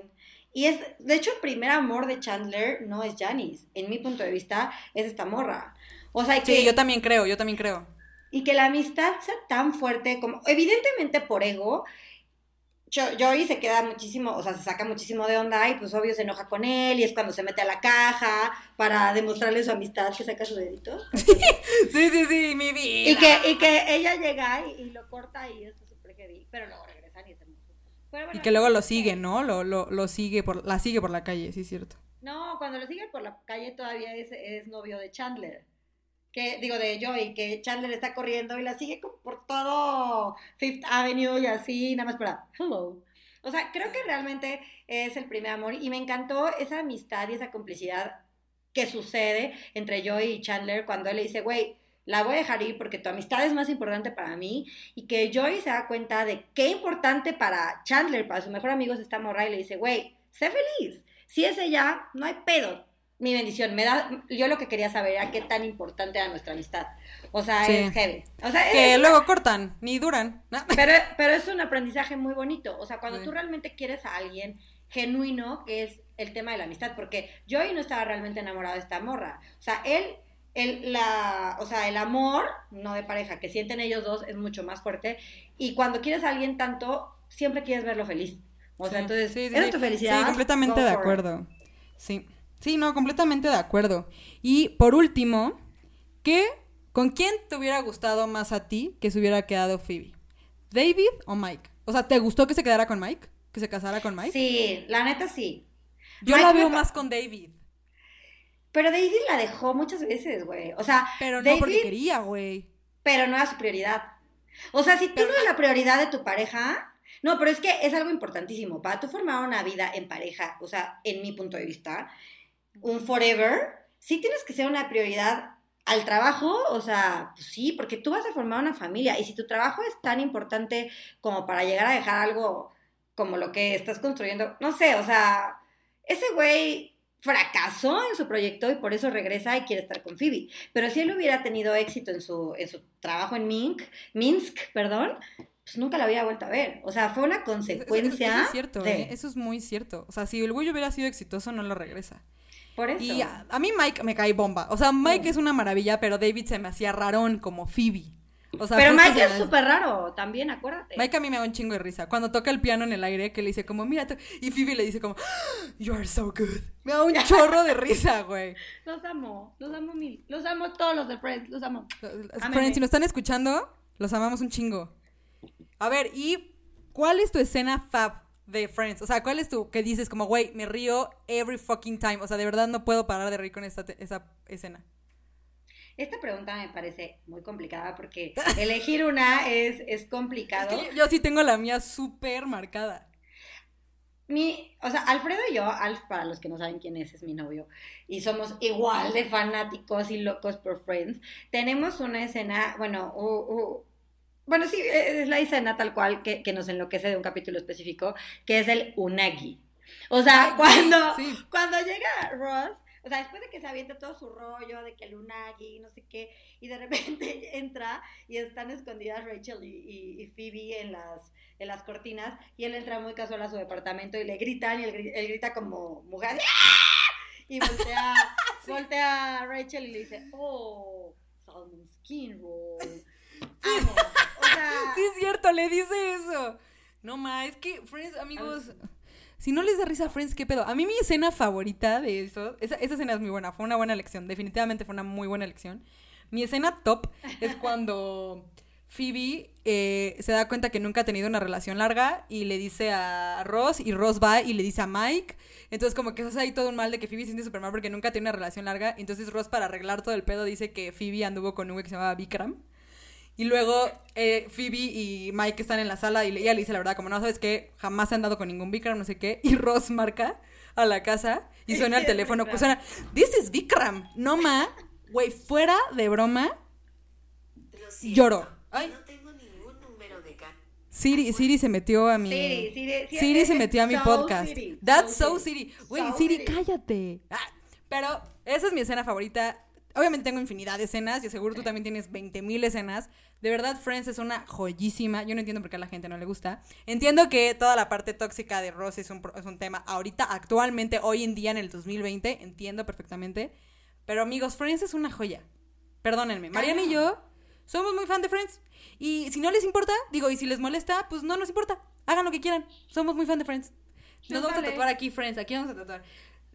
Y es, de hecho, el primer amor de Chandler no es Janice. En mi punto de vista, es esta morra. O sea, que Sí, yo también creo, yo también creo. y que la amistad sea tan fuerte como, evidentemente por ego, Joey se queda muchísimo, o sea, se saca muchísimo de onda y pues obvio se enoja con él y es cuando se mete a la caja para demostrarle su amistad que saca su dedito. Sí, sí, sí, mi vida. Y que, y que ella llega y, y lo corta y es súper heavy, pero luego regresan y hermoso. Pero bueno, Y que luego lo sigue, ¿no? Lo, lo, lo sigue por, la sigue por la calle, sí es cierto. No, cuando lo sigue por la calle todavía es, es novio de Chandler. Que, digo, de Joey, que Chandler está corriendo y la sigue por todo Fifth Avenue y así, nada más para hello. O sea, creo que realmente es el primer amor y me encantó esa amistad y esa complicidad que sucede entre Joey y Chandler cuando él le dice, güey, la voy a dejar ir porque tu amistad es más importante para mí y que Joey se da cuenta de qué importante para Chandler, para su mejor amigo es esta morra y le dice, güey, sé feliz. Si es ella, no hay pedo. Mi bendición, me da, yo lo que quería saber era qué tan importante era nuestra amistad. O sea, Sí. es heavy. O sea, Que es- luego cortan, ni duran. ¿no? pero, pero es un aprendizaje muy bonito. O sea, cuando Sí. tú realmente quieres a alguien genuino, que es el tema de la amistad, porque Joey no estaba realmente enamorado de esta morra. O sea, él, él la, o sea, el amor, no de pareja, que sienten ellos dos es mucho más fuerte. Y cuando quieres a alguien tanto, siempre quieres verlo feliz. O sea, Sí, entonces, sí, tu felicidad. Sí, completamente go de it. acuerdo. Sí. Sí, no, completamente de acuerdo. Y por último, ¿qué, ¿con quién te hubiera gustado más a ti que se hubiera quedado Phoebe? ¿David o Mike? O sea, ¿te gustó que se quedara con Mike? ¿Que se casara con Mike? Sí, la neta sí. Yo Mike la veo más con David. Pero David la dejó muchas veces, güey. O sea, Pero no David, porque quería, güey. pero no era su prioridad. O sea, si tú no eres la prioridad de tu pareja, no, pero es que es algo importantísimo. Para tú formar una vida en pareja, o sea, en mi punto de vista, un forever, sí tienes que ser una prioridad al trabajo, o sea, pues sí, porque tú vas a formar una familia y si tu trabajo es tan importante como para llegar a dejar algo como lo que estás construyendo, no sé, o sea, ese güey fracasó en su proyecto y por eso regresa y quiere estar con Phoebe. Pero si él hubiera tenido éxito en su, en su trabajo en Minsk, Minsk, perdón, pues nunca la había vuelto a ver. O sea, fue una Eso, eso- consecuencia eso es cierto, de... ¿eh? Eso es muy cierto. O sea, si el güey hubiera sido exitoso, no lo regresa. Por eso. Y a, a mí Mike me cae bomba. O sea, Mike es una maravilla, pero David se me hacía rarón como Phoebe. O sea, Pero Mike es súper raro, también, acuérdate. Mike a mí me da un chingo de risa. Cuando toca el piano en el aire, que le dice como, mira, tú-", y Phoebe le dice como, you are so good. Me da un chorro de risa, güey. Los amo, los amo mil. Los amo todos los de Friends, los amo. Friends, si nos están escuchando, los amamos un chingo. A ver, ¿y cuál es tu escena fab de Friends? O sea, ¿cuál es tu que dices como, güey, me río every fucking time? O sea, de verdad no puedo parar de reír con esta esa escena. Esta pregunta me parece muy complicada porque elegir una es, es complicado. Es que yo, yo sí tengo la mía súper marcada. Mi, o sea, Alfredo y yo, Alf, para los que no saben quién es, es mi novio, y somos igual de fanáticos y locos por Friends. Tenemos una escena, bueno, u- u- bueno, sí, es la escena tal cual que, que nos enloquece de un capítulo específico, que es el Unagi. O sea, Ay, cuando, sí. cuando llega Ross, o sea, después de que se avienta todo su rollo de que el Unagi, no sé qué, y de repente entra y están escondidas Rachel y, y- y Phoebe en las, en las cortinas, y él entra muy casual a su departamento y le gritan, y él, gri- él grita como mujer, ¡Ah! y voltea, voltea a Rachel y le dice, oh, salmon skin roll. Amo. Sí, es cierto, le dice eso. No más, es que Friends, amigos. Si no les da risa a Friends, ¿qué pedo? A mí mi escena favorita de eso, esa, esa escena es muy buena, fue una buena elección, definitivamente fue una muy buena elección. Mi escena top es cuando Phoebe eh, se da cuenta que nunca ha tenido una relación larga y le dice a Ross y Ross va y le dice a Mike. Entonces como que eso es ahí todo un mal de que Phoebe se siente súper mal porque nunca tiene una relación larga. Entonces Ross para arreglar todo el pedo dice que Phoebe anduvo con un güey que se llamaba Vikram. Y luego eh, Phoebe y Mike están en la sala y ella le dice la verdad, como no sabes qué, jamás se han dado con ningún Vikram, no sé qué. Y Ross marca a la casa y suena el teléfono. Vikram. Suena, This is Vikram. No ma, güey, fuera de broma, Lo siento, lloro. Ay. No tengo ningún número de. Siri, Siri se metió a mi. Siri, Siri, sí, Siri es- se metió a mi so podcast. Siri, That's so Siri. Siri. Güey, So Siri, Siri. cállate. Ah, pero esa es mi escena favorita. Obviamente tengo infinidad de escenas y seguro tú también tienes 20 mil escenas. De verdad, Friends es una joyísima. Yo no entiendo por qué a la gente no le gusta. Entiendo que toda la parte tóxica de Ross es un, es un tema ahorita, actualmente, hoy en día, en el 2020. Entiendo perfectamente. Pero amigos, Friends es una joya. Perdónenme. Mariana y yo Somos muy fan de Friends. Y si no les importa, digo, y si les molesta, pues no nos importa. Hagan lo que quieran. Somos muy fan de Friends. Nos vamos a tatuar aquí Friends. Aquí vamos a tatuar.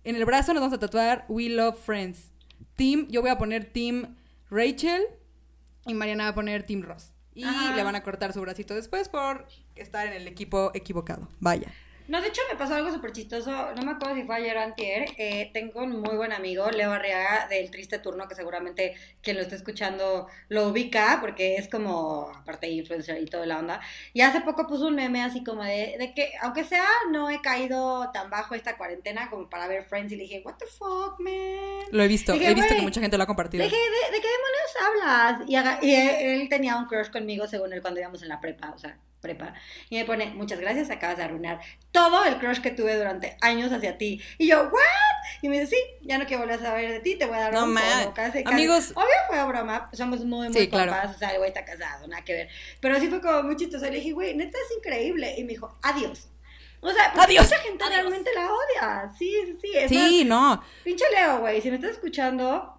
En el brazo nos vamos a tatuar We Love Friends. Team, yo voy a poner Team Rachel y Mariana va a poner Team Ross. Y Ajá. le van a cortar su bracito después por estar en el equipo equivocado. Vaya. No, de hecho me pasó algo súper chistoso, no me acuerdo si fue ayer o antier, eh, tengo un muy buen amigo, Leo Arriaga, del Triste Turno, que seguramente quien lo esté escuchando lo ubica, porque es como, aparte de influencer y toda la onda, y hace poco puso un meme así como de, de que, aunque sea, no he caído tan bajo esta cuarentena como para ver Friends, y le dije, what the fuck, man. Lo he visto. Dije, he visto que "Güey, mucha gente lo ha compartido. dije, ¿de, de qué demonios hablas? Y, haga- y él, él tenía un crush conmigo, según él, cuando íbamos en la prepa, o sea, prepa. Y me pone, muchas gracias, acabas de arruinar todo el crush que tuve durante años hacia ti. Y yo, ¿what? Y me dice, sí, ya no quiero volver a saber de ti, te voy a dar No, un casi, casi". Amigos- Obvio fue broma, somos muy, muy Sí, claro. o sea, el güey está casado, nada que ver. Pero sí fue como muy chistoso. Le dije, güey, neta es increíble. Y me dijo, adiós. O sea, Adiós, mucha gente adiós. realmente la odia. Sí, sí, sí. es Sí, no. Pinche Leo, güey, si me estás escuchando,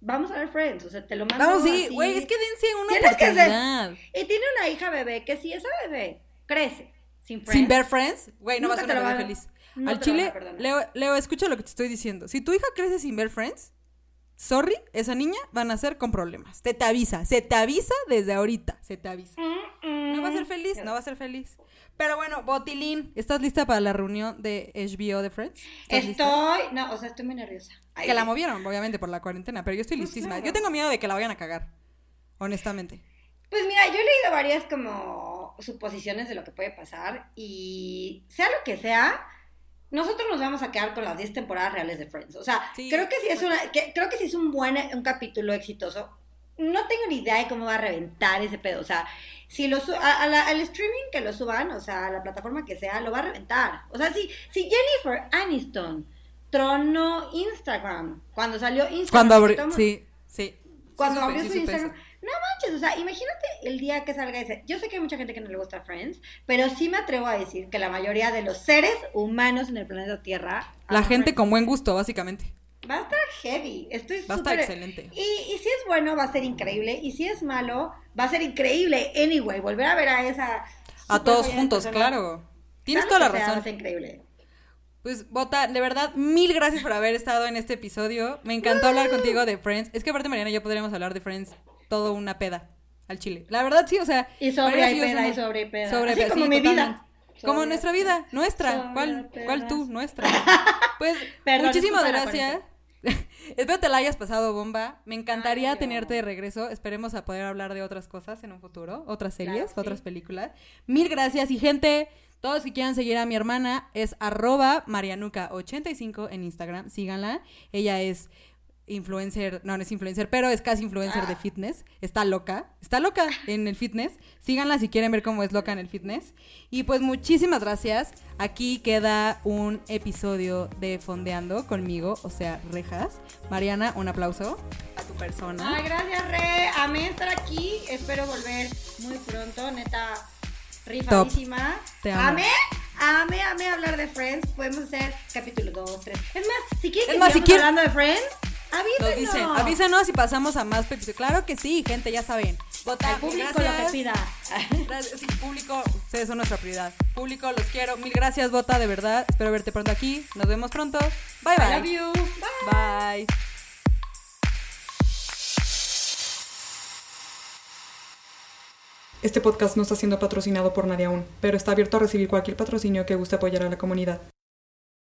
vamos a ver Friends, o sea, te lo mando Vamos, sí, güey, es que dense una Tienes que oportunidad. Y tiene una hija bebé, que si esa bebé crece sin Friends... Sin ver Friends, güey, no vas a ser una bebé feliz. no Al chile. Leo, Leo, escucha lo que te estoy diciendo. Si tu hija crece sin ver Friends, sorry, esa niña va a nacer con problemas. Se te avisa, se te avisa desde ahorita, se te avisa. No va a ser feliz, no va a ser feliz. Pero bueno, Botilín, ¿estás lista para la reunión de HBO de Friends? Estoy... No, o sea, estoy muy nerviosa. Que la movieron, obviamente, por la cuarentena, pero yo estoy Pues listísima. claro. Yo tengo miedo de que la vayan a cagar, honestamente. Pues mira, yo he leído varias como suposiciones de lo que puede pasar y sea lo que sea, nosotros nos vamos a quedar con las 10 temporadas reales de Friends. O sea, Sí, creo que sí es una que, creo que sí es un buen un capítulo exitoso. No tengo ni idea de cómo va a reventar ese pedo, o sea, si lo su- a- a la- al streaming que lo suban, o sea, a la plataforma que sea, lo va a reventar. O sea, si si Jennifer Aniston tronó Instagram cuando salió Instagram, Cuando sí, sí. cuando Sí abrió su Instagram. No manches, o sea, imagínate el día que salga ese. Yo sé que hay mucha gente que no le gusta Friends, pero sí me atrevo a decir que la mayoría de los seres humanos en el planeta Tierra. La gente Friends. con buen gusto, básicamente. Va a estar heavy. Estoy Va a estar súper- excelente. Y, y si es bueno, va a ser increíble. Y si es malo, va a ser increíble. Anyway, volver a ver a esa. A super todos juntos, persona, claro. Tienes toda la sea, razón. Ser increíble. Pues, Bota, de verdad, mil gracias por haber estado en este episodio. Me encantó hablar contigo de Friends. Es que aparte, Mariana y yo podríamos hablar de Friends todo una peda al chile. La verdad, sí, o sea. Y sobre hay peda, y sobre peda. Sobre Así peda, como sí, mi vida. Como nuestra vida, nuestra. sobre ¿Cuál. ¿Cuál tú? Nuestra. Pues, Perdón, muchísimas gracias. Espero te la hayas pasado bomba. Me encantaría Ay, tenerte de regreso. Esperemos a poder hablar de otras cosas en un futuro, otras series, Claro, sí. otras películas. Mil gracias y gente, todos que quieran seguir a mi hermana es arroba marianuca85 en Instagram. Síganla. Ella es influencer, no, no es influencer, pero es casi influencer de Ah. fitness. Está loca, está loca en el fitness. Síganla si quieren ver cómo es loca en el fitness. Y pues muchísimas gracias. Aquí queda un episodio de Fondeando conmigo, o sea, Rejas. Mariana, un aplauso a tu persona. Ay, gracias, Re. Amé estar aquí. Espero volver muy pronto. Neta, rifadísima. Te amo. Amé, amé, amé hablar de Friends. Podemos hacer capítulo 2, 3. Es más, si quieren Es que más, si sigamos quieren- hablando de Friends, Nos avísenos. dicen, avísenos y pasamos a más episodios. Claro que sí, gente, ya saben. Vota, Al público gracias. lo que pida. Gracias, sí, público, ustedes son nuestra prioridad. Público, los quiero. Mil gracias, Bota, de verdad. Espero verte pronto aquí. Nos vemos pronto. Bye, I bye. love you. Bye. Bye. Este podcast no está siendo patrocinado por nadie aún, pero está abierto a recibir cualquier patrocinio que guste apoyar a la comunidad.